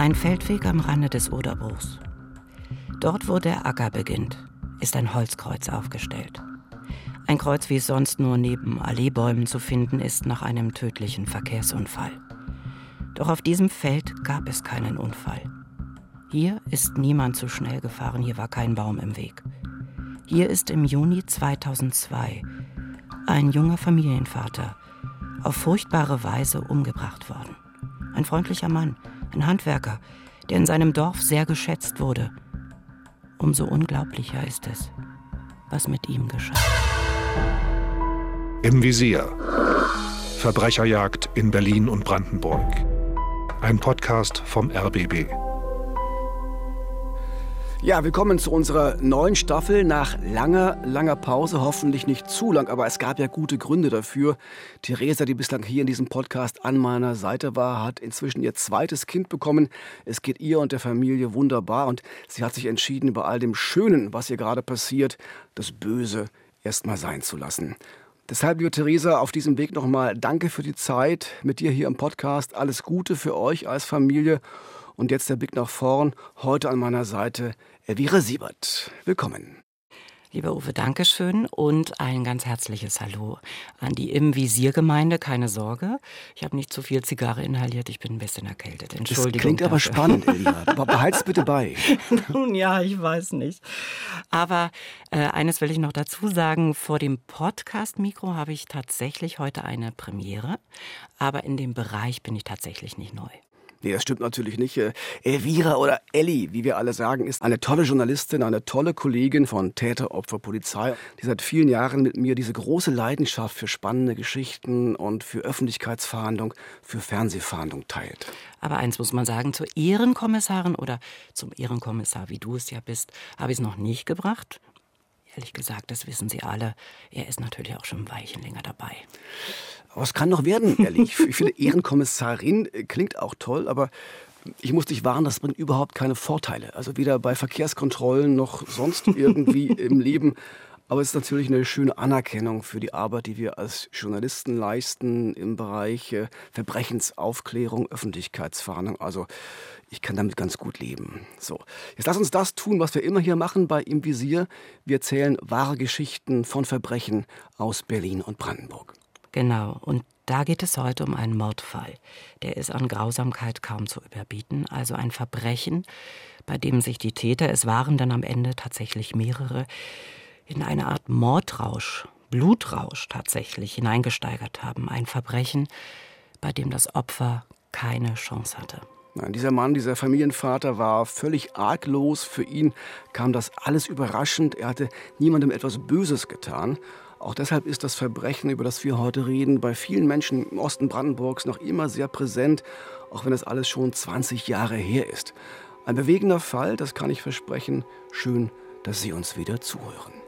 Ein Feldweg am Rande des Oderbruchs. Dort, wo der Acker beginnt, ist ein Holzkreuz aufgestellt. Ein Kreuz, wie es sonst nur neben Alleebäumen zu finden ist nach einem tödlichen Verkehrsunfall. Doch auf diesem Feld gab es keinen Unfall. Hier ist niemand zu schnell gefahren, hier war kein Baum im Weg. Hier ist im Juni 2002 ein junger Familienvater auf furchtbare Weise umgebracht worden. Ein freundlicher Mann, ein Handwerker, der in seinem Dorf sehr geschätzt wurde. Umso unglaublicher ist es, was mit ihm geschah. Im Visier. Verbrecherjagd in Berlin und Brandenburg. Ein Podcast vom RBB. Ja, willkommen zu unserer neuen Staffel nach langer, langer Pause. Hoffentlich nicht zu lang, aber es gab ja gute Gründe dafür. Theresa, die bislang hier in diesem Podcast an meiner Seite war, hat inzwischen ihr zweites Kind bekommen. Es geht ihr und der Familie wunderbar und sie hat sich entschieden, bei all dem Schönen, was ihr gerade passiert, das Böse erstmal sein zu lassen. Deshalb, liebe Theresa, auf diesem Weg nochmal danke für die Zeit mit dir hier im Podcast. Alles Gute für euch als Familie. Und jetzt der Blick nach vorn. Heute an meiner Seite Elvira Siebert. Willkommen. Lieber Uwe, Dankeschön und ein ganz herzliches Hallo an die Im Visier-Gemeinde. Keine Sorge, ich habe nicht zu viel Zigarre inhaliert, ich bin ein bisschen erkältet. Entschuldigung. Das klingt dafür. aber spannend, Elia. Behalt's bitte bei. Nun ja, ich weiß nicht. Aber äh, eines will ich noch dazu sagen: Vor dem Podcast-Mikro habe ich tatsächlich heute eine Premiere, aber in dem Bereich bin ich tatsächlich nicht neu. Nee, das stimmt natürlich nicht. Äh, Elvira oder Elli, wie wir alle sagen, ist eine tolle Journalistin, eine tolle Kollegin von Täter, Opfer, Polizei, die seit vielen Jahren mit mir diese große Leidenschaft für spannende Geschichten und für Öffentlichkeitsfahndung, für Fernsehfahndung teilt. Aber eins muss man sagen, zur Ehrenkommissarin oder zum Ehrenkommissar, wie du es ja bist, habe ich es noch nicht gebracht. Ehrlich gesagt, das wissen Sie alle. Er ist natürlich auch schon ein Weilchen länger dabei. Was kann noch werden, ehrlich? Ich finde, Ehrenkommissarin äh, klingt auch toll, aber ich muss dich warnen, das bringt überhaupt keine Vorteile. Also weder bei Verkehrskontrollen noch sonst irgendwie im Leben. Aber es ist natürlich eine schöne Anerkennung für die Arbeit, die wir als Journalisten leisten im Bereich äh, Verbrechensaufklärung, Öffentlichkeitsfahndung. Also ich kann damit ganz gut leben. So, jetzt lass uns das tun, was wir immer hier machen bei Im Visier. Wir erzählen wahre Geschichten von Verbrechen aus Berlin und Brandenburg. Genau, und da geht es heute um einen Mordfall. Der ist an Grausamkeit kaum zu überbieten, also ein Verbrechen, bei dem sich die Täter, es waren dann am Ende tatsächlich mehrere, in eine Art Mordrausch, Blutrausch tatsächlich hineingesteigert haben. Ein Verbrechen, bei dem das Opfer keine Chance hatte. Nein, dieser Mann, dieser Familienvater war völlig arglos. Für ihn kam das alles überraschend. Er hatte niemandem etwas Böses getan. Auch deshalb ist das Verbrechen, über das wir heute reden, bei vielen Menschen im Osten Brandenburgs noch immer sehr präsent, auch wenn das alles schon 20 Jahre her ist. Ein bewegender Fall, das kann ich versprechen. Schön, dass Sie uns wieder zuhören.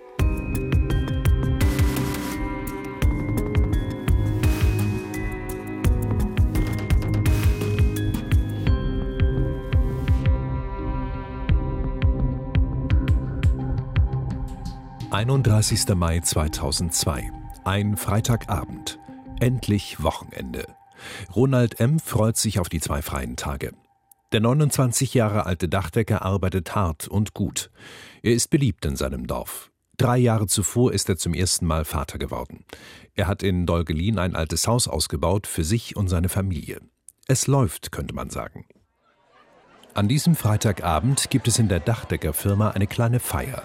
31. Mai 2002. Ein Freitagabend. Endlich Wochenende. Ronald M. freut sich auf die zwei freien Tage. Der 29 Jahre alte Dachdecker arbeitet hart und gut. Er ist beliebt in seinem Dorf. Drei Jahre zuvor ist er zum ersten Mal Vater geworden. Er hat in Dolgelin ein altes Haus ausgebaut für sich und seine Familie. Es läuft, könnte man sagen. An diesem Freitagabend gibt es in der Dachdeckerfirma eine kleine Feier.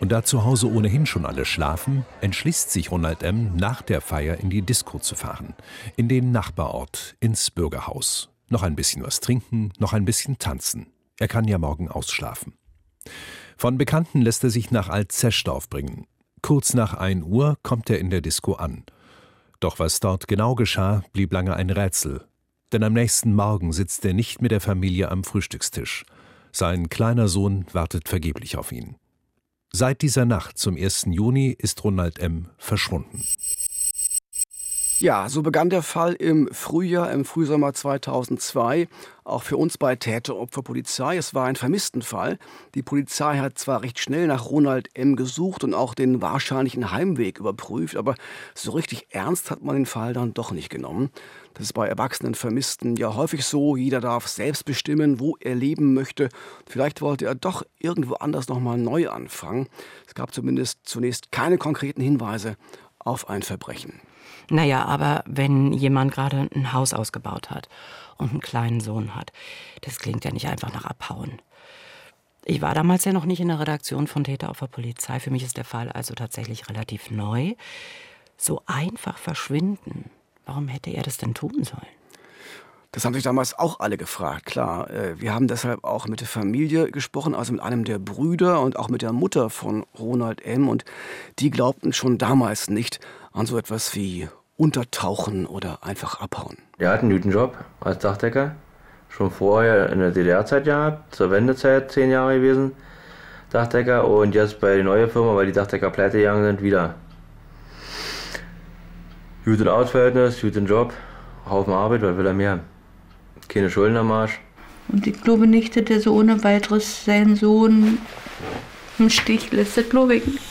Und da zu Hause ohnehin schon alle schlafen, entschließt sich Ronald M., nach der Feier in die Disco zu fahren. In den Nachbarort, ins Bürgerhaus. Noch ein bisschen was trinken, noch ein bisschen tanzen. Er kann ja morgen ausschlafen. Von Bekannten lässt er sich nach Alt-Zeschdorf bringen. Kurz nach 1 Uhr kommt er in der Disco an. Doch was dort genau geschah, blieb lange ein Rätsel. Denn am nächsten Morgen sitzt er nicht mit der Familie am Frühstückstisch. Sein kleiner Sohn wartet vergeblich auf ihn. Seit dieser Nacht zum 1. Juni ist Ronald M. verschwunden. Ja, so begann der Fall im Frühjahr, im Frühsommer 2002. Auch für uns bei Täteropfer Polizei. Es war ein Vermisstenfall. Die Polizei hat zwar recht schnell nach Ronald M. gesucht und auch den wahrscheinlichen Heimweg überprüft, aber so richtig ernst hat man den Fall dann doch nicht genommen. Das ist bei erwachsenen Vermissten ja häufig so. Jeder darf selbst bestimmen, wo er leben möchte. Vielleicht wollte er doch irgendwo anders nochmal neu anfangen. Es gab zumindest zunächst keine konkreten Hinweise auf ein Verbrechen. Naja, aber wenn jemand gerade ein Haus ausgebaut hat und einen kleinen Sohn hat, das klingt ja nicht einfach nach Abhauen. Ich war damals ja noch nicht in der Redaktion von Täter auf der Polizei. Für mich ist der Fall also tatsächlich relativ neu. So einfach verschwinden. Warum hätte er das denn tun sollen? Das haben sich damals auch alle gefragt, klar. Äh, wir haben deshalb auch mit der Familie gesprochen, also mit einem der Brüder und auch mit der Mutter von Ronald M. Und die glaubten schon damals nicht an so etwas wie untertauchen oder einfach abhauen. Er hat einen guten Job als Dachdecker. Schon vorher in der DDR-Zeit gehabt, zur Wendezeit zehn Jahre gewesen, Dachdecker. Und jetzt bei der neuen Firma, weil die Dachdecker pleite gegangen sind, wieder. Guten Ausverhältnis, guten Job, Haufen Arbeit, was will er mehr? Keine Schulden am Arsch. Und ich glaube nicht, dass er so ohne weiteres seinen Sohn im Stich lässt. Das glaube ich nicht.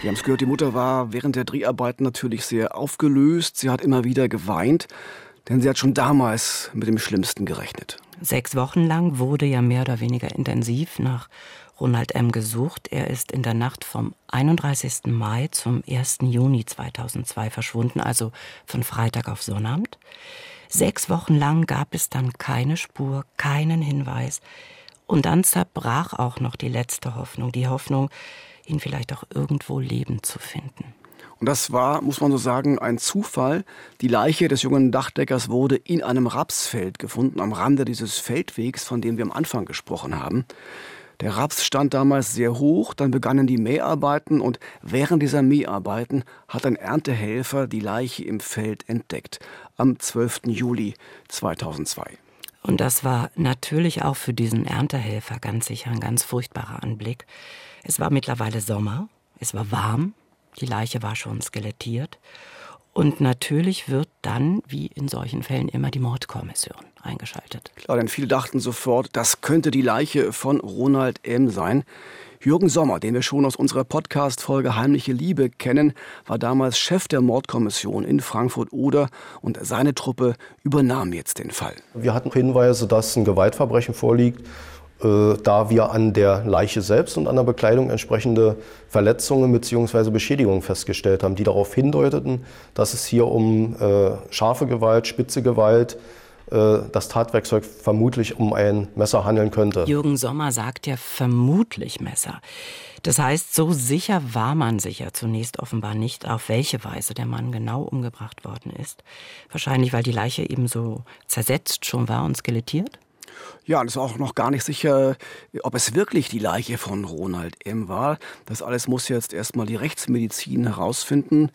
Wir haben es gehört, die Mutter war während der Dreharbeiten natürlich sehr aufgelöst. Sie hat immer wieder geweint, denn sie hat schon damals mit dem Schlimmsten gerechnet. Sechs Wochen lang wurde ja mehr oder weniger intensiv nach Ronald M. gesucht. Er ist in der Nacht vom 31. Mai zum 1. Juni 2002 verschwunden, also von Freitag auf Sonnabend. Sechs Wochen lang gab es dann keine Spur, keinen Hinweis. Und dann zerbrach auch noch die letzte Hoffnung, die Hoffnung, ihn vielleicht auch irgendwo lebend zu finden. Und das war, muss man so sagen, ein Zufall. Die Leiche des jungen Dachdeckers wurde in einem Rapsfeld gefunden, am Rande dieses Feldwegs, von dem wir am Anfang gesprochen haben. Der Raps stand damals sehr hoch, dann begannen die Mäharbeiten und während dieser Mäharbeiten hat ein Erntehelfer die Leiche im Feld entdeckt, am 12. Juli 2002. Und das war natürlich auch für diesen Erntehelfer ganz sicher ein ganz furchtbarer Anblick. Es war mittlerweile Sommer, es war warm, die Leiche war schon skelettiert. Und natürlich wird dann, wie in solchen Fällen immer, die Mordkommission eingeschaltet. Klar, denn viele dachten sofort, das könnte die Leiche von Ronald M. sein. Jürgen Sommer, den wir schon aus unserer Podcast-Folge Heimliche Liebe kennen, war damals Chef der Mordkommission in Frankfurt-Oder und seine Truppe übernahm jetzt den Fall. Wir hatten Hinweise, dass ein Gewaltverbrechen vorliegt äh, da wir an der Leiche selbst und an der Bekleidung entsprechende Verletzungen bzw. Beschädigungen festgestellt haben, die darauf hindeuteten, dass es hier um äh, scharfe Gewalt, spitze Gewalt, das Tatwerkzeug vermutlich um ein Messer handeln könnte. Jürgen Sommer sagt ja vermutlich Messer. Das heißt, so sicher war man sich ja zunächst offenbar nicht, auf welche Weise der Mann genau umgebracht worden ist. Wahrscheinlich, weil die Leiche eben so zersetzt schon war und skelettiert? Ja, und es ist auch noch gar nicht sicher, ob es wirklich die Leiche von Ronald M. war. Das alles muss jetzt erstmal die Rechtsmedizin herausfinden.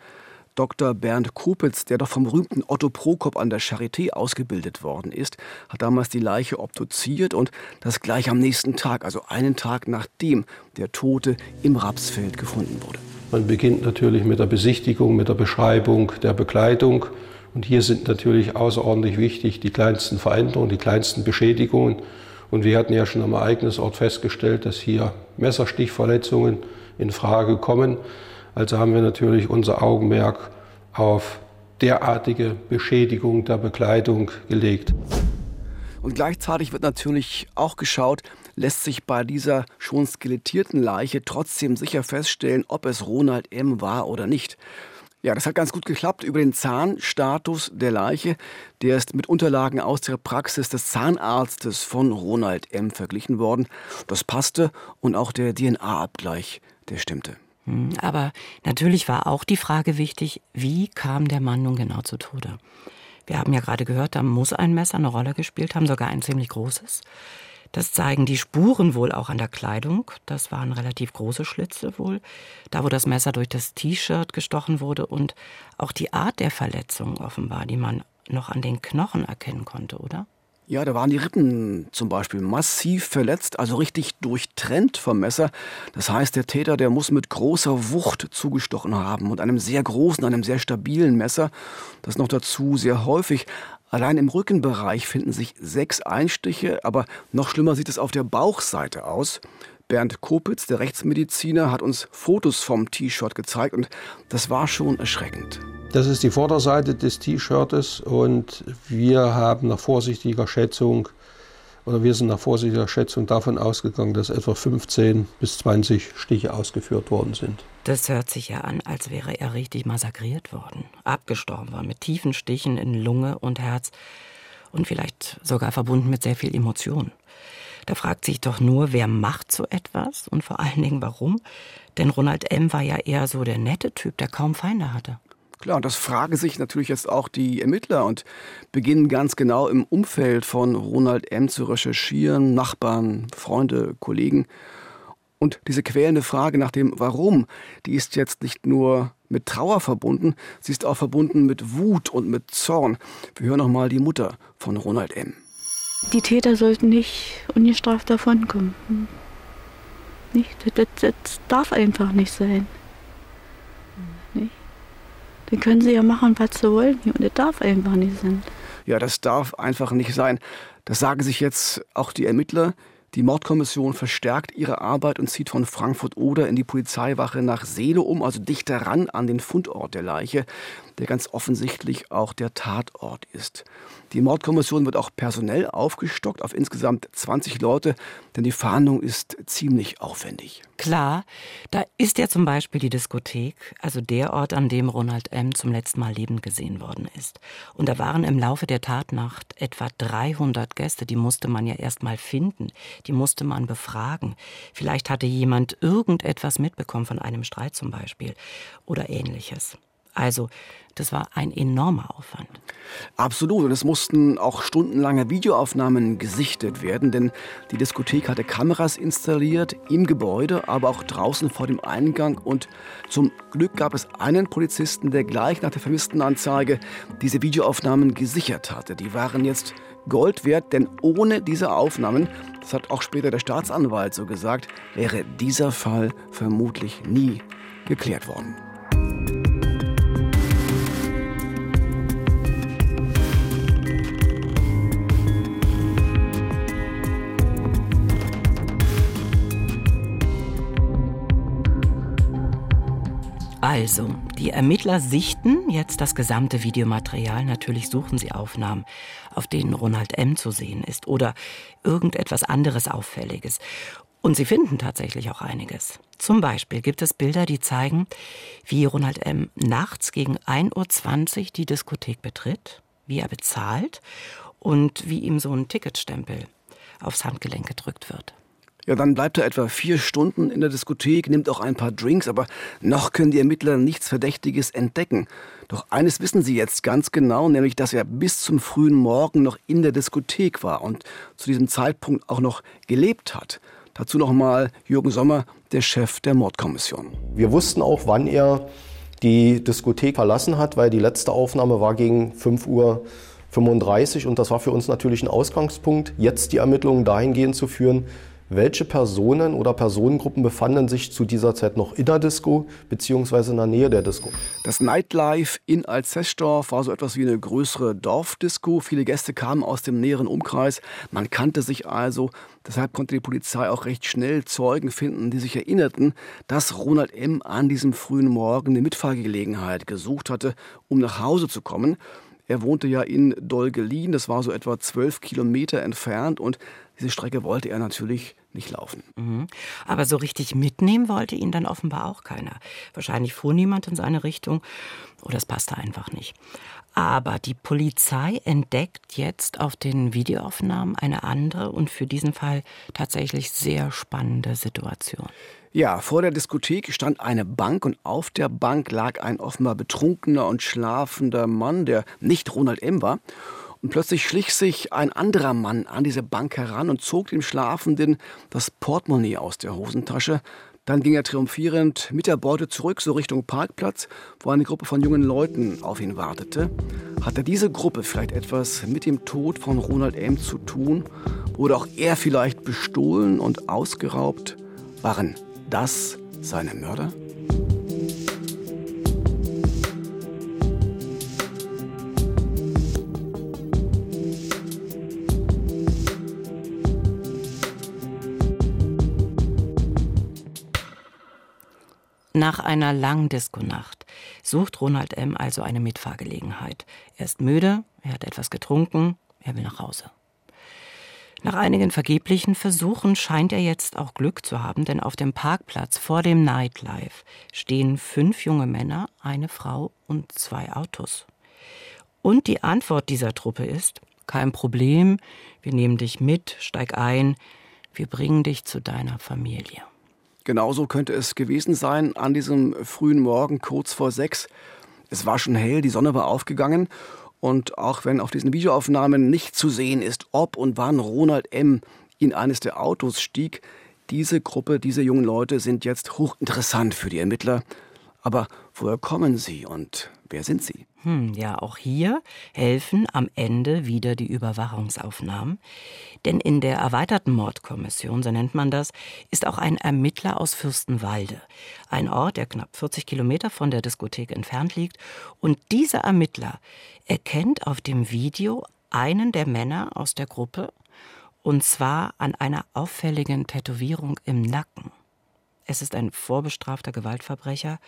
Dr. Bernd Kopitz, der doch vom berühmten Otto Prokop an der Charité ausgebildet worden ist, hat damals die Leiche obduziert und das gleich am nächsten Tag, also einen Tag nachdem der Tote im Rapsfeld gefunden wurde. Man beginnt natürlich mit der Besichtigung, mit der Beschreibung der Bekleidung und hier sind natürlich außerordentlich wichtig die kleinsten Veränderungen, die kleinsten Beschädigungen. Und wir hatten ja schon am Ereignisort festgestellt, dass hier Messerstichverletzungen in Frage kommen. Also haben wir natürlich unser Augenmerk auf derartige Beschädigung der Bekleidung gelegt. Und gleichzeitig wird natürlich auch geschaut, lässt sich bei dieser schon skelettierten Leiche trotzdem sicher feststellen, ob es Ronald M. war oder nicht. Ja, das hat ganz gut geklappt. Über den Zahnstatus der Leiche, der ist mit Unterlagen aus der Praxis des Zahnarztes von Ronald M. verglichen worden. Das passte und auch der DNA-Abgleich, der stimmte. Hm, aber natürlich war auch die Frage wichtig, wie kam der Mann nun genau zu Tode? Wir haben ja gerade gehört, da muss ein Messer eine Rolle gespielt haben, sogar ein ziemlich großes. Das zeigen die Spuren wohl auch an der Kleidung. Das waren relativ große Schlitze wohl. Da, wo das Messer durch das T-Shirt gestochen wurde und auch die Art der Verletzung offenbar, die man noch an den Knochen erkennen konnte, oder? Ja, da waren die Rippen zum Beispiel massiv verletzt, also richtig durchtrennt vom Messer. Das heißt, der Täter, der muss mit großer Wucht zugestochen haben und einem sehr großen, einem sehr stabilen Messer. Das noch dazu sehr häufig. Allein im Rückenbereich finden sich sechs Einstiche, aber noch schlimmer sieht es auf der Bauchseite aus. Bernd Kopitz, der Rechtsmediziner, hat uns Fotos vom T-Shirt gezeigt und das war schon erschreckend. Das ist die Vorderseite des T-Shirts und wir haben nach vorsichtiger Schätzung oder wir sind nach vorsichtiger Schätzung davon ausgegangen, dass etwa 15 bis 20 Stiche ausgeführt worden sind. Das hört sich ja an, als wäre er richtig massakriert worden, abgestorben worden mit tiefen Stichen in Lunge und Herz und vielleicht sogar verbunden mit sehr viel Emotion. Da fragt sich doch nur, wer macht so etwas und vor allen Dingen warum? Denn Ronald M. war ja eher so der nette Typ, der kaum Feinde hatte. Klar, und das fragen sich natürlich jetzt auch die Ermittler und beginnen ganz genau im Umfeld von Ronald M. zu recherchieren, Nachbarn, Freunde, Kollegen. Und diese quälende Frage nach dem Warum, die ist jetzt nicht nur mit Trauer verbunden, sie ist auch verbunden mit Wut und mit Zorn. Wir hören nochmal die Mutter von Ronald M. Die Täter sollten nicht ungestraft davonkommen. Nicht? Das, das darf einfach nicht sein. Dann können sie ja machen, was sie wollen und das darf einfach nicht sein. Ja, das darf einfach nicht sein. Das sagen sich jetzt auch die Ermittler. Die Mordkommission verstärkt ihre Arbeit und zieht von Frankfurt-Oder in die Polizeiwache nach Seele um, also dichter ran an den Fundort der Leiche, der ganz offensichtlich auch der Tatort ist. Die Mordkommission wird auch personell aufgestockt auf insgesamt 20 Leute, denn die Fahndung ist ziemlich aufwendig. Klar, da ist ja zum Beispiel die Diskothek, also der Ort, an dem Ronald M. zum letzten Mal lebend gesehen worden ist. Und da waren im Laufe der Tatnacht etwa 300 Gäste, die musste man ja erst mal finden, die musste man befragen. Vielleicht hatte jemand irgendetwas mitbekommen von einem Streit zum Beispiel oder ähnliches. Also, das war ein enormer Aufwand. Absolut. Und es mussten auch stundenlange Videoaufnahmen gesichtet werden, denn die Diskothek hatte Kameras installiert im Gebäude, aber auch draußen vor dem Eingang. Und zum Glück gab es einen Polizisten, der gleich nach der Vermisstenanzeige diese Videoaufnahmen gesichert hatte. Die waren jetzt Gold wert, denn ohne diese Aufnahmen, das hat auch später der Staatsanwalt so gesagt, wäre dieser Fall vermutlich nie geklärt worden. Also, die Ermittler sichten jetzt das gesamte Videomaterial. Natürlich suchen sie Aufnahmen, auf denen Ronald M. zu sehen ist oder irgendetwas anderes Auffälliges. Und sie finden tatsächlich auch einiges. Zum Beispiel gibt es Bilder, die zeigen, wie Ronald M. nachts gegen 1.20 Uhr die Diskothek betritt, wie er bezahlt und wie ihm so ein Ticketstempel aufs Handgelenk gedrückt wird. Ja, dann bleibt er etwa vier Stunden in der Diskothek, nimmt auch ein paar Drinks, aber noch können die Ermittler nichts Verdächtiges entdecken. Doch eines wissen sie jetzt ganz genau, nämlich, dass er bis zum frühen Morgen noch in der Diskothek war und zu diesem Zeitpunkt auch noch gelebt hat. Dazu nochmal Jürgen Sommer, der Chef der Mordkommission. Wir wussten auch, wann er die Diskothek verlassen hat, weil die letzte Aufnahme war gegen 5 Uhr 35 und das war für uns natürlich ein Ausgangspunkt, jetzt die Ermittlungen dahingehend zu führen, welche Personen oder Personengruppen befanden sich zu dieser Zeit noch in der Disco bzw. in der Nähe der Disco? Das Nightlife in Alzessdorf war so etwas wie eine größere Dorfdisco. Viele Gäste kamen aus dem näheren Umkreis. Man kannte sich also. Deshalb konnte die Polizei auch recht schnell Zeugen finden, die sich erinnerten, dass Ronald M. an diesem frühen Morgen eine Mitfahrgelegenheit gesucht hatte, um nach Hause zu kommen. Er wohnte ja in Dolgelin, das war so etwa zwölf Kilometer entfernt und diese Strecke wollte er natürlich nicht laufen. Mhm. Aber so richtig mitnehmen wollte ihn dann offenbar auch keiner. Wahrscheinlich fuhr niemand in seine Richtung oder es passte einfach nicht. Aber die Polizei entdeckt jetzt auf den Videoaufnahmen eine andere und für diesen Fall tatsächlich sehr spannende Situation. Ja, vor der Diskothek stand eine Bank und auf der Bank lag ein offenbar betrunkener und schlafender Mann, der nicht Ronald M. war. Und plötzlich schlich sich ein anderer Mann an diese Bank heran und zog dem Schlafenden das Portemonnaie aus der Hosentasche. Dann ging er triumphierend mit der Beute zurück, so Richtung Parkplatz, wo eine Gruppe von jungen Leuten auf ihn wartete. Hatte diese Gruppe vielleicht etwas mit dem Tod von Ronald M. zu tun? Wurde auch er vielleicht bestohlen und ausgeraubt? Waren das seine Mörder? Nach einer langen Diskonacht sucht Ronald M. also eine Mitfahrgelegenheit. Er ist müde, er hat etwas getrunken, er will nach Hause. Nach einigen vergeblichen Versuchen scheint er jetzt auch Glück zu haben, denn auf dem Parkplatz vor dem Nightlife stehen fünf junge Männer, eine Frau und zwei Autos. Und die Antwort dieser Truppe ist, kein Problem, wir nehmen dich mit, steig ein, wir bringen dich zu deiner Familie. Genauso könnte es gewesen sein an diesem frühen Morgen kurz vor sechs. Es war schon hell, die Sonne war aufgegangen und auch wenn auf diesen Videoaufnahmen nicht zu sehen ist, ob und wann Ronald M. in eines der Autos stieg, diese Gruppe, diese jungen Leute sind jetzt hochinteressant für die Ermittler. Aber woher kommen sie und wer sind sie? Hm, ja, auch hier helfen am Ende wieder die Überwachungsaufnahmen. Denn in der erweiterten Mordkommission, so nennt man das, ist auch ein Ermittler aus Fürstenwalde. Ein Ort, der knapp 40 Kilometer von der Diskothek entfernt liegt. Und dieser Ermittler erkennt auf dem Video einen der Männer aus der Gruppe. Und zwar an einer auffälligen Tätowierung im Nacken. Es ist ein vorbestrafter Gewaltverbrecher,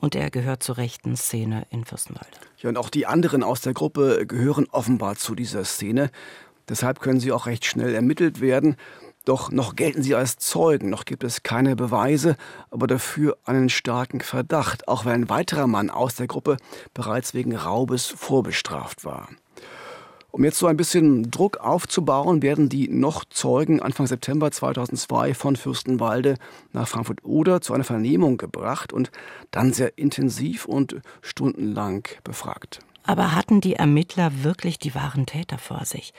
und er gehört zur rechten Szene in Fürstenwalde. Ja, und auch die anderen aus der Gruppe gehören offenbar zu dieser Szene. Deshalb können sie auch recht schnell ermittelt werden. Doch noch gelten sie als Zeugen, noch gibt es keine Beweise, aber dafür einen starken Verdacht, auch weil ein weiterer Mann aus der Gruppe bereits wegen Raubes vorbestraft war. Um jetzt so ein bisschen Druck aufzubauen, werden die noch Zeugen Anfang September 2002 von Fürstenwalde nach Frankfurt-Oder zu einer Vernehmung gebracht und dann sehr intensiv und stundenlang befragt. Aber hatten die Ermittler wirklich die wahren Täter vor sich?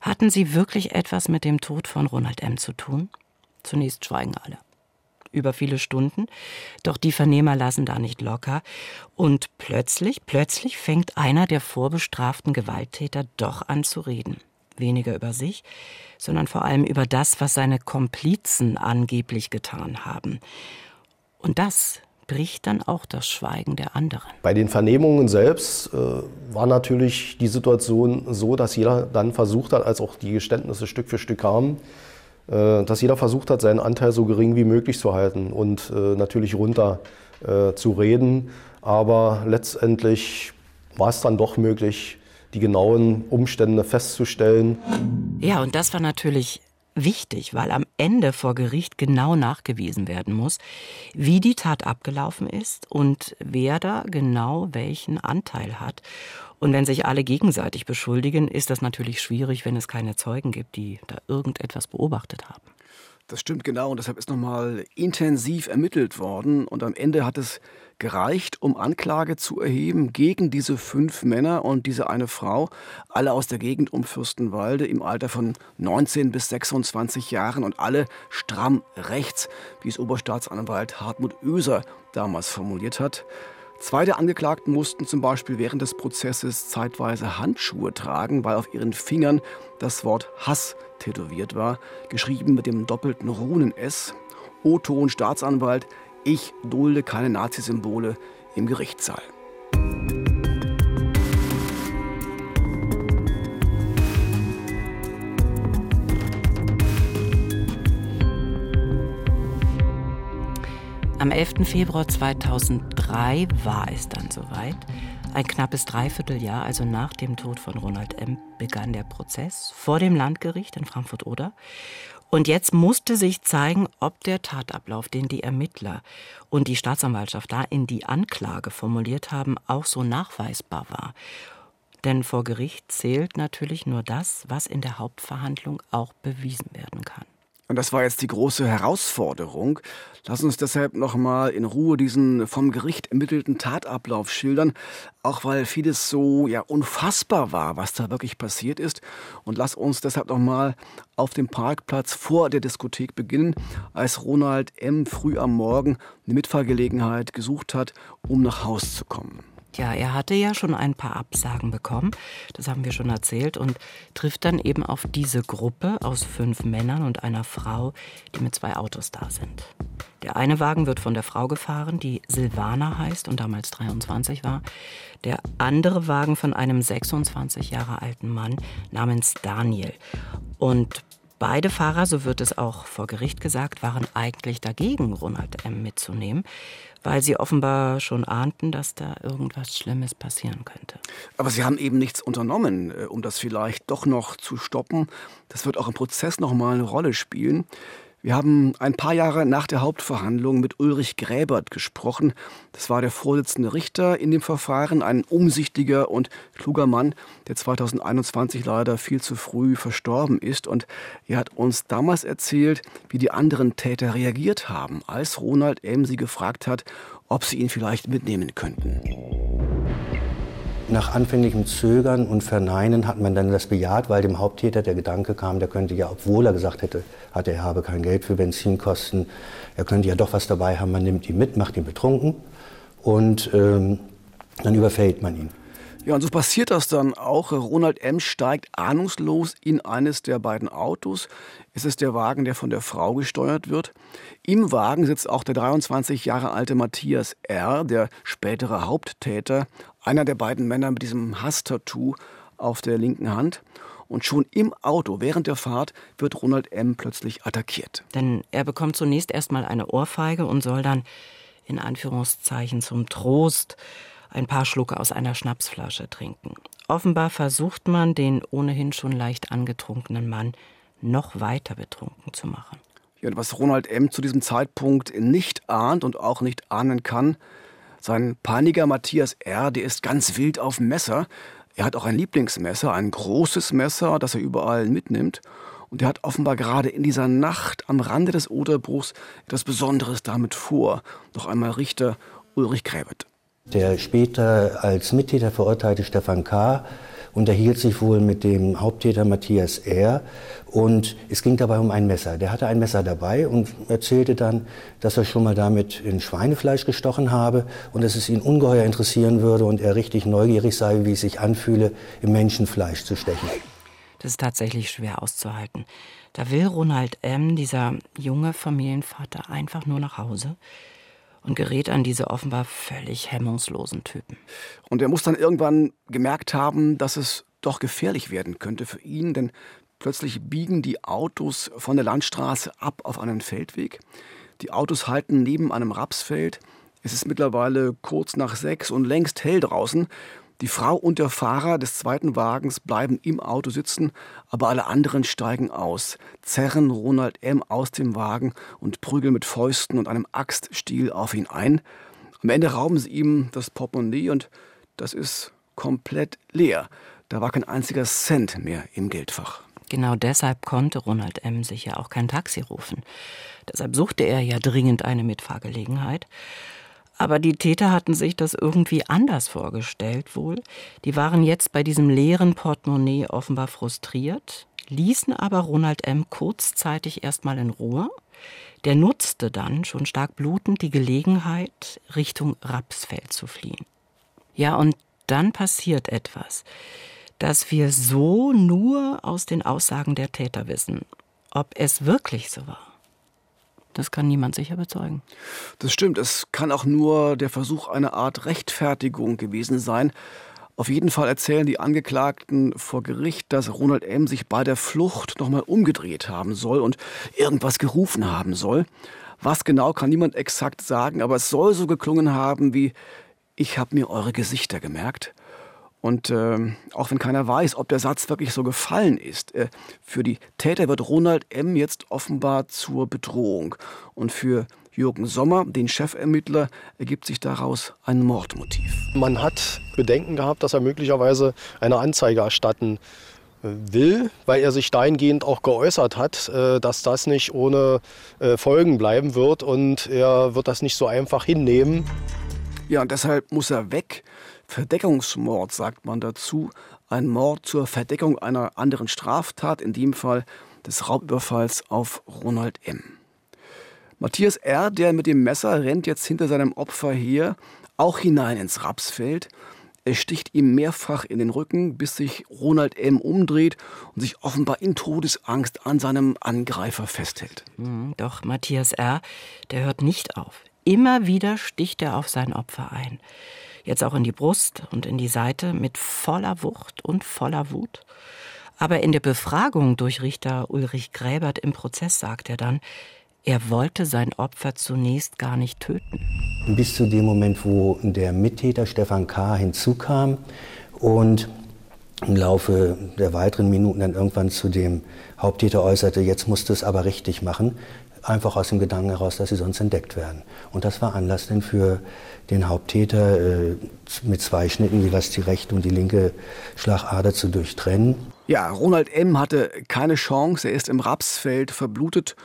Hatten sie wirklich etwas mit dem Tod von Ronald M. zu tun? Zunächst schweigen alle über viele Stunden. Doch die Vernehmer lassen da nicht locker. Und plötzlich, plötzlich fängt einer der vorbestraften Gewalttäter doch an zu reden. Weniger über sich, sondern vor allem über das, was seine Komplizen angeblich getan haben. Und das bricht dann auch das Schweigen der anderen. Bei den Vernehmungen selbst äh, war natürlich die Situation so, dass jeder dann versucht hat, als auch die Geständnisse Stück für Stück kamen, dass jeder versucht hat, seinen Anteil so gering wie möglich zu halten und äh, natürlich runter äh, zu reden. Aber letztendlich war es dann doch möglich, die genauen Umstände festzustellen. Ja, und das war natürlich wichtig, weil am Ende vor Gericht genau nachgewiesen werden muss, wie die Tat abgelaufen ist und wer da genau welchen Anteil hat. Und wenn sich alle gegenseitig beschuldigen, ist das natürlich schwierig, wenn es keine Zeugen gibt, die da irgendetwas beobachtet haben. Das stimmt genau und deshalb ist nochmal intensiv ermittelt worden und am Ende hat es gereicht, um Anklage zu erheben gegen diese fünf Männer und diese eine Frau, alle aus der Gegend um Fürstenwalde im Alter von 19 bis 26 Jahren und alle stramm rechts, wie es Oberstaatsanwalt Hartmut Oeser damals formuliert hat. Zwei der Angeklagten mussten zum Beispiel während des Prozesses zeitweise Handschuhe tragen, weil auf ihren Fingern das Wort Hass tätowiert war, geschrieben mit dem doppelten Runen-S. O-Ton Staatsanwalt, ich dulde keine Nazisymbole im Gerichtssaal. Am 11. Februar 2003 war es dann soweit. Ein knappes Dreivierteljahr, also nach dem Tod von Ronald M., begann der Prozess vor dem Landgericht in Frankfurt-Oder. Und jetzt musste sich zeigen, ob der Tatablauf, den die Ermittler und die Staatsanwaltschaft da in die Anklage formuliert haben, auch so nachweisbar war. Denn vor Gericht zählt natürlich nur das, was in der Hauptverhandlung auch bewiesen werden kann. Und das war jetzt die große Herausforderung. Lass uns deshalb nochmal in Ruhe diesen vom Gericht ermittelten Tatablauf schildern, auch weil vieles so ja unfassbar war, was da wirklich passiert ist. Und lass uns deshalb nochmal auf dem Parkplatz vor der Diskothek beginnen, als Ronald M. früh am Morgen eine Mitfahrgelegenheit gesucht hat, um nach Haus zu kommen. Ja, er hatte ja schon ein paar Absagen bekommen, das haben wir schon erzählt, und trifft dann eben auf diese Gruppe aus fünf Männern und einer Frau, die mit zwei Autos da sind. Der eine Wagen wird von der Frau gefahren, die Silvana heißt und damals 23 war. Der andere Wagen von einem 26 Jahre alten Mann namens Daniel. Und Beide Fahrer, so wird es auch vor Gericht gesagt, waren eigentlich dagegen, Ronald M. mitzunehmen weil sie offenbar schon ahnten, dass da irgendwas Schlimmes passieren könnte. Aber sie haben eben nichts unternommen, äh, um das vielleicht doch noch zu stoppen. Das wird auch im Prozess noch mal eine Rolle spielen. Wir haben ein paar Jahre nach der Hauptverhandlung mit Ulrich Gräbert gesprochen. Das war der Vorsitzende Richter in dem Verfahren, ein umsichtiger und kluger Mann, der 2021 leider viel zu früh verstorben ist. Und er hat uns damals erzählt, wie die anderen Täter reagiert haben, als Ronald M. sie gefragt hat, ob sie ihn vielleicht mitnehmen könnten. Nach anfänglichem Zögern und Verneinen hat man dann das bejaht, weil dem Haupttäter der Gedanke kam, der könnte ja, obwohl er gesagt hätte, hatte er habe kein Geld für Benzinkosten, er könnte ja doch was dabei haben, man nimmt ihn mit, macht ihn betrunken und ähm, dann überfällt man ihn. Ja, und so passiert das dann auch. Ronald M. steigt ahnungslos in eines der beiden Autos. Es ist der Wagen, der von der Frau gesteuert wird. Im Wagen sitzt auch der 23 Jahre alte Matthias R., der spätere Haupttäter, einer der beiden Männer mit diesem Hasstattoo auf der linken Hand. Und schon im Auto während der Fahrt wird Ronald M. plötzlich attackiert. Denn er bekommt zunächst erstmal eine Ohrfeige und soll dann in Anführungszeichen zum Trost ein paar Schlucke aus einer Schnapsflasche trinken. Offenbar versucht man, den ohnehin schon leicht angetrunkenen Mann noch weiter betrunken zu machen. Ja, was Ronald M. zu diesem Zeitpunkt nicht ahnt und auch nicht ahnen kann, sein Paniker Matthias R., der ist ganz wild auf Messer. Er hat auch ein Lieblingsmesser, ein großes Messer, das er überall mitnimmt. Und er hat offenbar gerade in dieser Nacht am Rande des Oderbruchs etwas Besonderes damit vor. Noch einmal Richter Ulrich Gräbet. Der später als Mittäter verurteilte Stefan K. unterhielt sich wohl mit dem Haupttäter Matthias R. Und es ging dabei um ein Messer. Der hatte ein Messer dabei und erzählte dann, dass er schon mal damit in Schweinefleisch gestochen habe und dass es ihn ungeheuer interessieren würde und er richtig neugierig sei, wie es sich anfühle, im Menschenfleisch zu stechen. Das ist tatsächlich schwer auszuhalten. Da will Ronald M., dieser junge Familienvater, einfach nur nach Hause und gerät an diese offenbar völlig hemmungslosen Typen. Und er muss dann irgendwann gemerkt haben, dass es doch gefährlich werden könnte für ihn, denn plötzlich biegen die Autos von der Landstraße ab auf einen Feldweg. Die Autos halten neben einem Rapsfeld. Es ist mittlerweile kurz nach sechs und längst hell draußen. Die Frau und der Fahrer des zweiten Wagens bleiben im Auto sitzen, aber alle anderen steigen aus, zerren Ronald M. aus dem Wagen und prügeln mit Fäusten und einem Axtstiel auf ihn ein. Am Ende rauben sie ihm das Portemonnaie und das ist komplett leer. Da war kein einziger Cent mehr im Geldfach. Genau deshalb konnte Ronald M. sich ja auch kein Taxi rufen. Deshalb suchte er ja dringend eine Mitfahrgelegenheit. Aber die Täter hatten sich das irgendwie anders vorgestellt wohl. Die waren jetzt bei diesem leeren Portemonnaie offenbar frustriert, ließen aber Ronald M. kurzzeitig erstmal in Ruhe. Der nutzte dann, schon stark blutend, die Gelegenheit, Richtung Rapsfeld zu fliehen. Ja, und dann passiert etwas, das wir so nur aus den Aussagen der Täter wissen. Ob es wirklich so war. Das kann niemand sicher bezeugen. Das stimmt. Es kann auch nur der Versuch einer Art Rechtfertigung gewesen sein. Auf jeden Fall erzählen die Angeklagten vor Gericht, dass Ronald M. sich bei der Flucht nochmal umgedreht haben soll und irgendwas gerufen haben soll. Was genau kann niemand exakt sagen, aber es soll so geklungen haben wie Ich habe mir eure Gesichter gemerkt. Und äh, auch wenn keiner weiß, ob der Satz wirklich so gefallen ist, äh, für die Täter wird Ronald M. jetzt offenbar zur Bedrohung. Und für Jürgen Sommer, den Chefermittler, ergibt sich daraus ein Mordmotiv. Man hat Bedenken gehabt, dass er möglicherweise eine Anzeige erstatten will, weil er sich dahingehend auch geäußert hat, äh, dass das nicht ohne äh, Folgen bleiben wird und er wird das nicht so einfach hinnehmen. Ja, und deshalb muss er weg. Verdeckungsmord sagt man dazu. Ein Mord zur Verdeckung einer anderen Straftat, in dem Fall des Raubüberfalls auf Ronald M. Matthias R., der mit dem Messer rennt jetzt hinter seinem Opfer her, auch hinein ins Rapsfeld. Er sticht ihm mehrfach in den Rücken, bis sich Ronald M. umdreht und sich offenbar in Todesangst an seinem Angreifer festhält. Hm, doch Matthias R., der hört nicht auf. Immer wieder sticht er auf sein Opfer ein. Jetzt auch in die Brust und in die Seite mit voller Wucht und voller Wut. Aber in der Befragung durch Richter Ulrich Gräbert im Prozess sagt er dann, er wollte sein Opfer zunächst gar nicht töten. Bis zu dem Moment, wo der Mittäter Stefan K. hinzukam und im Laufe der weiteren Minuten dann irgendwann zu dem Haupttäter äußerte, jetzt musst du es aber richtig machen, einfach aus dem Gedanken heraus, dass sie sonst entdeckt werden. Und das war Anlass denn für den Haupttäter äh, mit zwei Schnitten, jeweils die rechte und die linke Schlagader zu durchtrennen. Ja, Ronald M. hatte keine Chance, er ist im Rapsfeld verblutet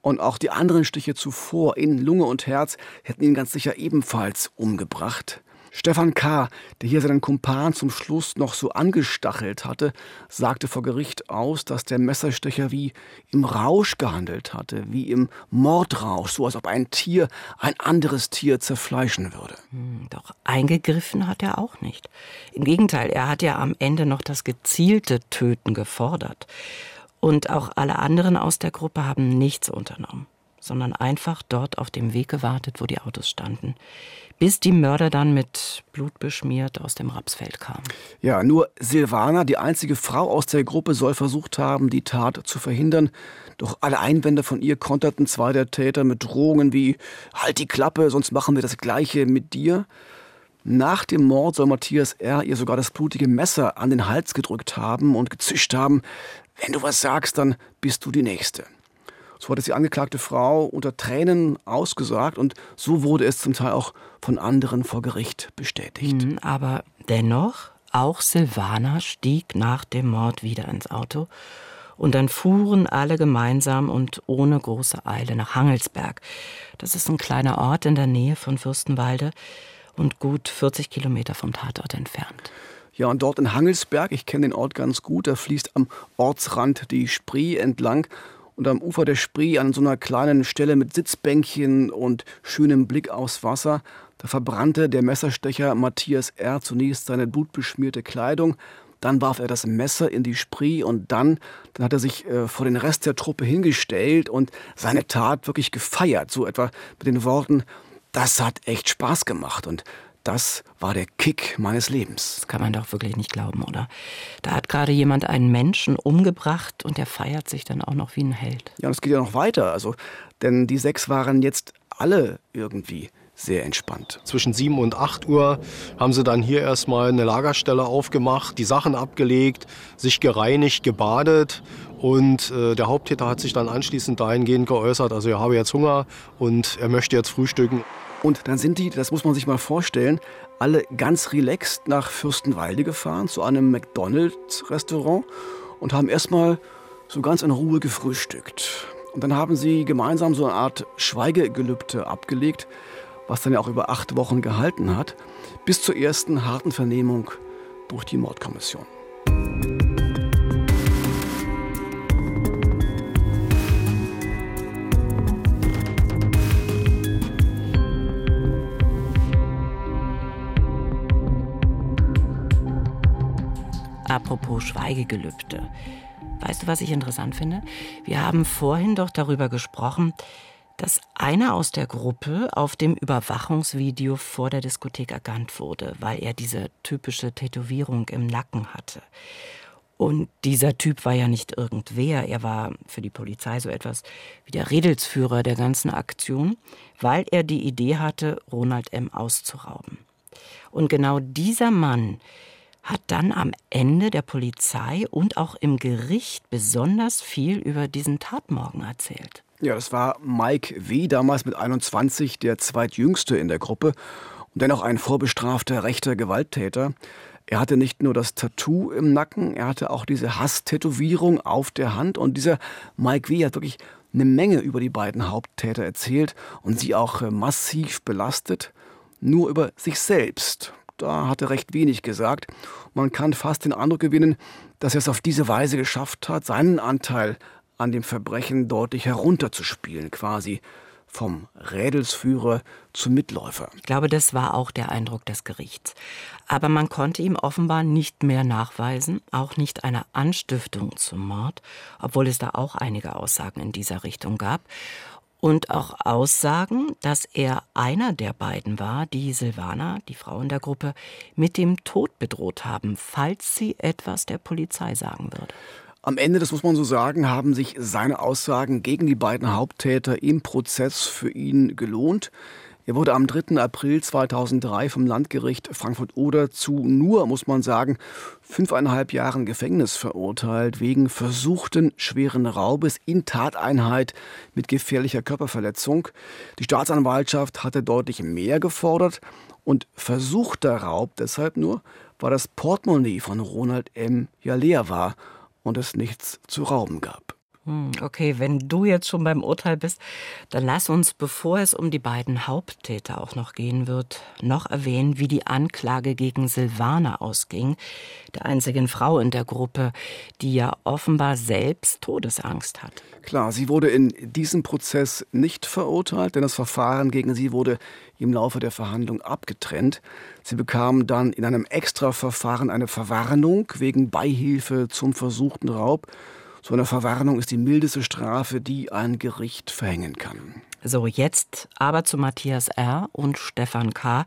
und auch die anderen Stiche zuvor in Lunge und Herz hätten ihn ganz sicher ebenfalls umgebracht. Stefan K., der hier seinen Kumpan zum Schluss noch so angestachelt hatte, sagte vor Gericht aus, dass der Messerstecher wie im Rausch gehandelt hatte, wie im Mordrausch, so als ob ein Tier ein anderes Tier zerfleischen würde. Hm, doch eingegriffen hat er auch nicht. Im Gegenteil, er hat ja am Ende noch das gezielte Töten gefordert. Und auch alle anderen aus der Gruppe haben nichts unternommen, sondern einfach dort auf dem Weg gewartet, wo die Autos standen, bis die Mörder dann mit Blut beschmiert aus dem Rapsfeld kamen. Ja, nur Silvana, die einzige Frau aus der Gruppe, soll versucht haben, die Tat zu verhindern. Doch alle Einwände von ihr konterten zwei der Täter mit Drohungen wie Halt die Klappe, sonst machen wir das Gleiche mit dir. Nach dem Mord soll Matthias R. ihr sogar das blutige Messer an den Hals gedrückt haben und gezischt haben, wenn du was sagst, dann bist du die Nächste. So hat es die angeklagte Frau unter Tränen ausgesagt und so wurde es zum Teil auch von anderen vor Gericht bestätigt. Mhm, aber dennoch, auch Silvana stieg nach dem Mord wieder ins Auto und dann fuhren alle gemeinsam und ohne große Eile nach Hangelsberg. Das ist ein kleiner Ort in der Nähe von Fürstenwalde und gut 40 Kilometer vom Tatort entfernt. Ja, und dort in Hangelsberg, ich kenne den Ort ganz gut, da fließt am Ortsrand die Spree entlang. Und am Ufer der Spree, an so einer kleinen Stelle mit Sitzbänkchen und schönem Blick aufs Wasser, da verbrannte der Messerstecher Matthias R. zunächst seine blutbeschmierte Kleidung, dann warf er das Messer in die Spree und dann, dann hat er sich äh, vor den Rest der Truppe hingestellt und seine Tat wirklich gefeiert, so etwa mit den Worten, das hat echt Spaß gemacht und das war der Kick meines Lebens. Das kann man doch wirklich nicht glauben, oder? Da hat gerade jemand einen Menschen umgebracht und der feiert sich dann auch noch wie ein Held. Ja, und es geht ja noch weiter. Also, denn die sechs waren jetzt alle irgendwie sehr entspannt. Zwischen 7 und 8 Uhr haben sie dann hier erstmal eine Lagerstelle aufgemacht, die Sachen abgelegt, sich gereinigt, gebadet und äh, der Haupttäter hat sich dann anschließend dahingehend geäußert, also er habe jetzt Hunger und er möchte jetzt frühstücken. Und dann sind die, das muss man sich mal vorstellen, alle ganz relaxed nach Fürstenwalde gefahren zu einem McDonald's-Restaurant und haben erstmal so ganz in Ruhe gefrühstückt. Und dann haben sie gemeinsam so eine Art Schweigegelübde abgelegt, was dann ja auch über acht Wochen gehalten hat, bis zur ersten harten Vernehmung durch die Mordkommission. Apropos Schweigegelübde. Weißt du, was ich interessant finde? Wir haben vorhin doch darüber gesprochen, dass einer aus der Gruppe auf dem Überwachungsvideo vor der Diskothek erkannt wurde, weil er diese typische Tätowierung im Nacken hatte. Und dieser Typ war ja nicht irgendwer, er war für die Polizei so etwas wie der Redelsführer der ganzen Aktion, weil er die Idee hatte, Ronald M. auszurauben. Und genau dieser Mann, hat dann am Ende der Polizei und auch im Gericht besonders viel über diesen Tatmorgen erzählt. Ja, das war Mike W., damals mit 21, der zweitjüngste in der Gruppe und dennoch ein vorbestrafter rechter Gewalttäter. Er hatte nicht nur das Tattoo im Nacken, er hatte auch diese Hasstätowierung auf der Hand. Und dieser Mike W. hat wirklich eine Menge über die beiden Haupttäter erzählt und sie auch äh, massiv belastet. Nur über sich selbst. Da hat er recht wenig gesagt. Man kann fast den Eindruck gewinnen, dass er es auf diese Weise geschafft hat, seinen Anteil an dem Verbrechen deutlich herunterzuspielen, quasi vom Rädelsführer zum Mitläufer. Ich glaube, das war auch der Eindruck des Gerichts. Aber man konnte ihm offenbar nicht mehr nachweisen, auch nicht eine Anstiftung zum Mord, obwohl es da auch einige Aussagen in dieser Richtung gab. Und auch Aussagen, dass er einer der beiden war, die Silvana, die Frau in der Gruppe, mit dem Tod bedroht haben, falls sie etwas der Polizei sagen würde. Am Ende, das muss man so sagen, haben sich seine Aussagen gegen die beiden Haupttäter im Prozess für ihn gelohnt. Er wurde am 3. April 2003 vom Landgericht Frankfurt-Oder zu nur, muss man sagen, fünfeinhalb Jahren Gefängnis verurteilt wegen versuchten schweren Raubes in Tateinheit mit gefährlicher Körperverletzung. Die Staatsanwaltschaft hatte deutlich mehr gefordert und versuchter Raub deshalb nur, weil das Portemonnaie von Ronald M. ja leer war und es nichts zu rauben gab. Hm, okay, wenn du jetzt schon beim Urteil bist, dann lass uns, bevor es um die beiden Haupttäter auch noch gehen wird, noch erwähnen, wie die Anklage gegen Silvana ausging, der einzigen Frau in der Gruppe, die ja offenbar selbst Todesangst hat. Klar, sie wurde in diesem Prozess nicht verurteilt, denn das Verfahren gegen sie wurde im Laufe der Verhandlung abgetrennt. Sie bekam dann in einem Extraverfahren eine Verwarnung wegen Beihilfe zum versuchten Raub. So eine Verwarnung ist die mildeste Strafe, die ein Gericht verhängen kann. So, jetzt aber zu Matthias R. und Stefan K.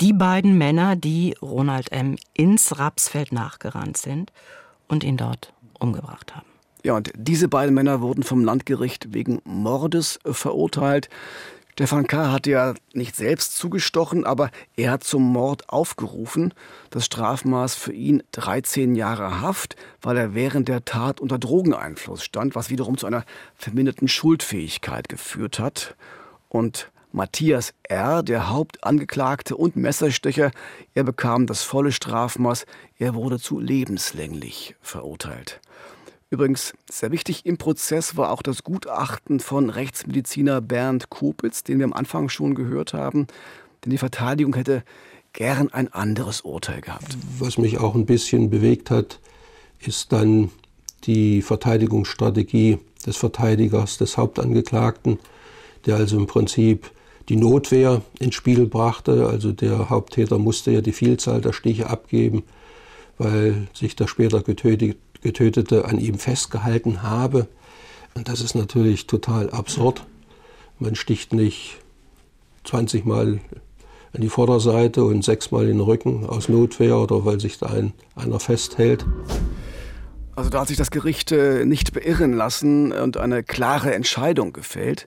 Die beiden Männer, die Ronald M. ins Rapsfeld nachgerannt sind und ihn dort umgebracht haben. Ja, und diese beiden Männer wurden vom Landgericht wegen Mordes verurteilt. Stefan K. hat ja nicht selbst zugestochen, aber er hat zum Mord aufgerufen. Das Strafmaß für ihn 13 Jahre Haft, weil er während der Tat unter Drogeneinfluss stand, was wiederum zu einer verminderten Schuldfähigkeit geführt hat. Und Matthias R., der Hauptangeklagte und Messerstecher, er bekam das volle Strafmaß, er wurde zu lebenslänglich verurteilt. Übrigens sehr wichtig im Prozess war auch das Gutachten von Rechtsmediziner Bernd Kopitz, den wir am Anfang schon gehört haben. Denn die Verteidigung hätte gern ein anderes Urteil gehabt. Was mich auch ein bisschen bewegt hat, ist dann die Verteidigungsstrategie des Verteidigers, des Hauptangeklagten, der also im Prinzip die Notwehr ins Spiel brachte. Also der Haupttäter musste ja die Vielzahl der Stiche abgeben, weil sich der später getötet, Getötete an ihm festgehalten habe. Und das ist natürlich total absurd. Man sticht nicht 20 Mal an die Vorderseite und sechsmal in den Rücken aus Notwehr oder weil sich da ein, einer festhält. Also da hat sich das Gericht äh, nicht beirren lassen und eine klare Entscheidung gefällt.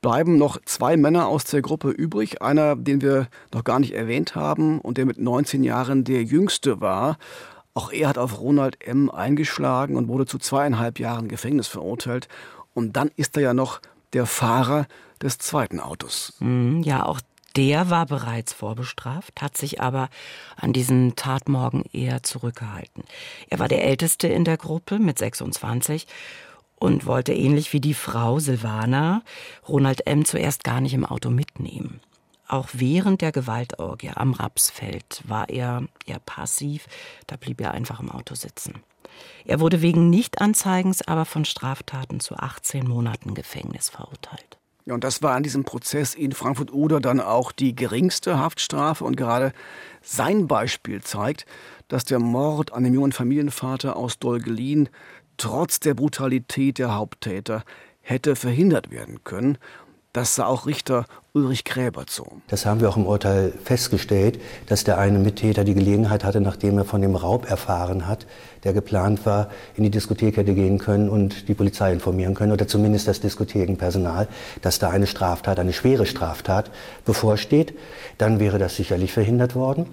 Bleiben noch zwei Männer aus der Gruppe übrig. Einer, den wir noch gar nicht erwähnt haben und der mit 19 Jahren der jüngste war. Auch er hat auf Ronald M. eingeschlagen und wurde zu zweieinhalb Jahren Gefängnis verurteilt. Und dann ist er ja noch der Fahrer des zweiten Autos. Mhm, ja, auch der war bereits vorbestraft, hat sich aber an diesem Tatmorgen eher zurückgehalten. Er war der Älteste in der Gruppe mit 26 und wollte ähnlich wie die Frau Silvana Ronald M. zuerst gar nicht im Auto mitnehmen. Auch während der Gewaltorgie am Rapsfeld war er eher passiv, da blieb er einfach im Auto sitzen. Er wurde wegen Nichtanzeigens aber von Straftaten zu 18 Monaten Gefängnis verurteilt. Ja, und das war an diesem Prozess in Frankfurt-Oder dann auch die geringste Haftstrafe. Und gerade sein Beispiel zeigt, dass der Mord an dem jungen Familienvater aus Dolgelin trotz der Brutalität der Haupttäter hätte verhindert werden können. Das sah auch Richter Ulrich Gräber zu. Das haben wir auch im Urteil festgestellt, dass der eine Mittäter die Gelegenheit hatte, nachdem er von dem Raub erfahren hat, der geplant war, in die Diskothek hätte gehen können und die Polizei informieren können oder zumindest das Diskothekenpersonal, dass da eine Straftat, eine schwere Straftat bevorsteht. Dann wäre das sicherlich verhindert worden.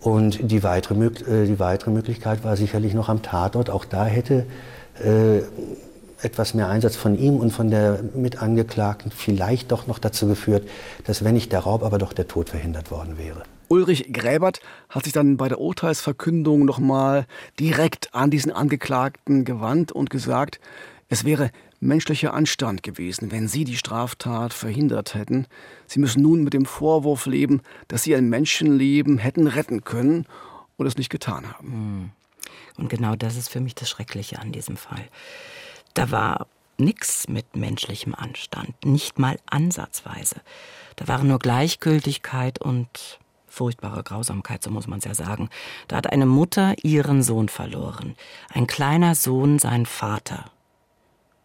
Und die weitere, äh, die weitere Möglichkeit war sicherlich noch am Tatort. Auch da hätte äh, etwas mehr Einsatz von ihm und von der Mitangeklagten vielleicht doch noch dazu geführt, dass wenn nicht der Raub, aber doch der Tod verhindert worden wäre. Ulrich Gräbert hat sich dann bei der Urteilsverkündung nochmal direkt an diesen Angeklagten gewandt und gesagt, es wäre menschlicher Anstand gewesen, wenn Sie die Straftat verhindert hätten. Sie müssen nun mit dem Vorwurf leben, dass Sie ein Menschenleben hätten retten können und es nicht getan haben. Hm. Und genau das ist für mich das Schreckliche an diesem Fall. Da war nichts mit menschlichem Anstand, nicht mal ansatzweise. Da waren nur Gleichgültigkeit und furchtbare Grausamkeit, so muss man es ja sagen. Da hat eine Mutter ihren Sohn verloren, ein kleiner Sohn seinen Vater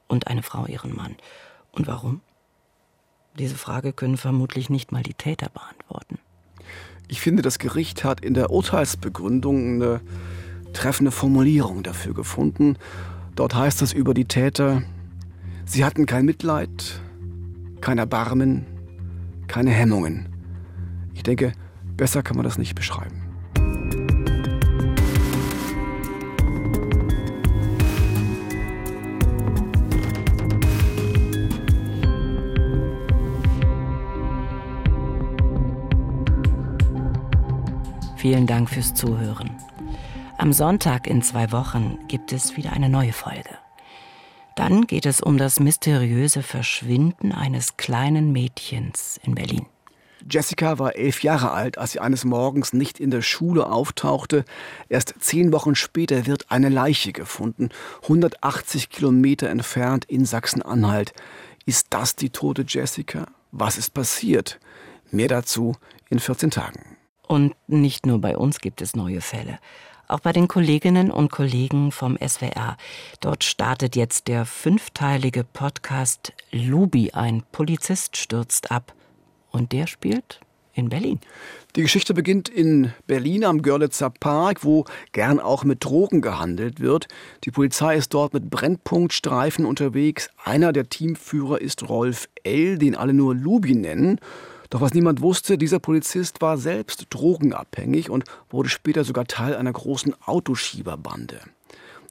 und eine Frau ihren Mann. Und warum? Diese Frage können vermutlich nicht mal die Täter beantworten. Ich finde, das Gericht hat in der Urteilsbegründung eine treffende Formulierung dafür gefunden. Dort heißt es über die Täter, sie hatten kein Mitleid, kein Erbarmen, keine Hemmungen. Ich denke, besser kann man das nicht beschreiben. Vielen Dank fürs Zuhören. Am Sonntag in zwei Wochen gibt es wieder eine neue Folge. Dann geht es um das mysteriöse Verschwinden eines kleinen Mädchens in Berlin. Jessica war elf Jahre alt, als sie eines Morgens nicht in der Schule auftauchte. Erst zehn Wochen später wird eine Leiche gefunden, 180 Kilometer entfernt in Sachsen-Anhalt. Ist das die tote Jessica? Was ist passiert? Mehr dazu in 14 Tagen. Und nicht nur bei uns gibt es neue Fälle auch bei den Kolleginnen und Kollegen vom SWR. Dort startet jetzt der fünfteilige Podcast Lubi, ein Polizist stürzt ab. Und der spielt in Berlin. Die Geschichte beginnt in Berlin am Görlitzer Park, wo gern auch mit Drogen gehandelt wird. Die Polizei ist dort mit Brennpunktstreifen unterwegs. Einer der Teamführer ist Rolf L., den alle nur Lubi nennen. Doch was niemand wusste, dieser Polizist war selbst drogenabhängig und wurde später sogar Teil einer großen Autoschieberbande.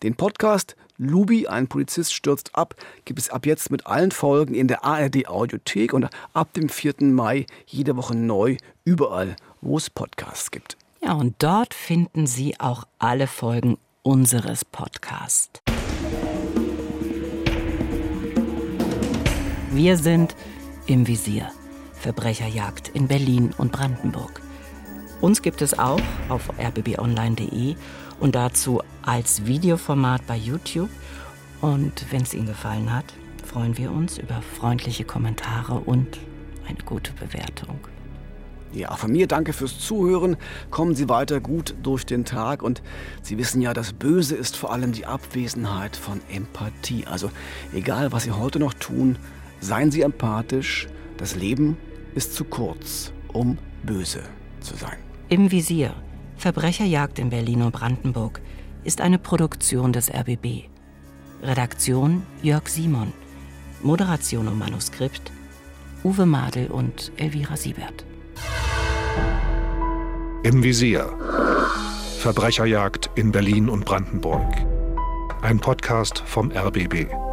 Den Podcast Lubi, ein Polizist stürzt ab, gibt es ab jetzt mit allen Folgen in der ARD Audiothek und ab dem 4. Mai jede Woche neu, überall, wo es Podcasts gibt. Ja, und dort finden Sie auch alle Folgen unseres Podcasts. Wir sind im Visier. Verbrecherjagd in Berlin und Brandenburg. Uns gibt es auch auf rbbonline.de und dazu als Videoformat bei YouTube. Und wenn es Ihnen gefallen hat, freuen wir uns über freundliche Kommentare und eine gute Bewertung. Ja, von mir danke fürs Zuhören. Kommen Sie weiter gut durch den Tag und Sie wissen ja, das Böse ist vor allem die Abwesenheit von Empathie. Also egal, was Sie heute noch tun, seien Sie empathisch. Das Leben ist zu kurz, um böse zu sein. Im Visier. Verbrecherjagd in Berlin und Brandenburg ist eine Produktion des RBB. Redaktion Jörg Simon. Moderation und Manuskript Uwe Madel und Elvira Siebert. Im Visier. Verbrecherjagd in Berlin und Brandenburg. Ein Podcast vom RBB.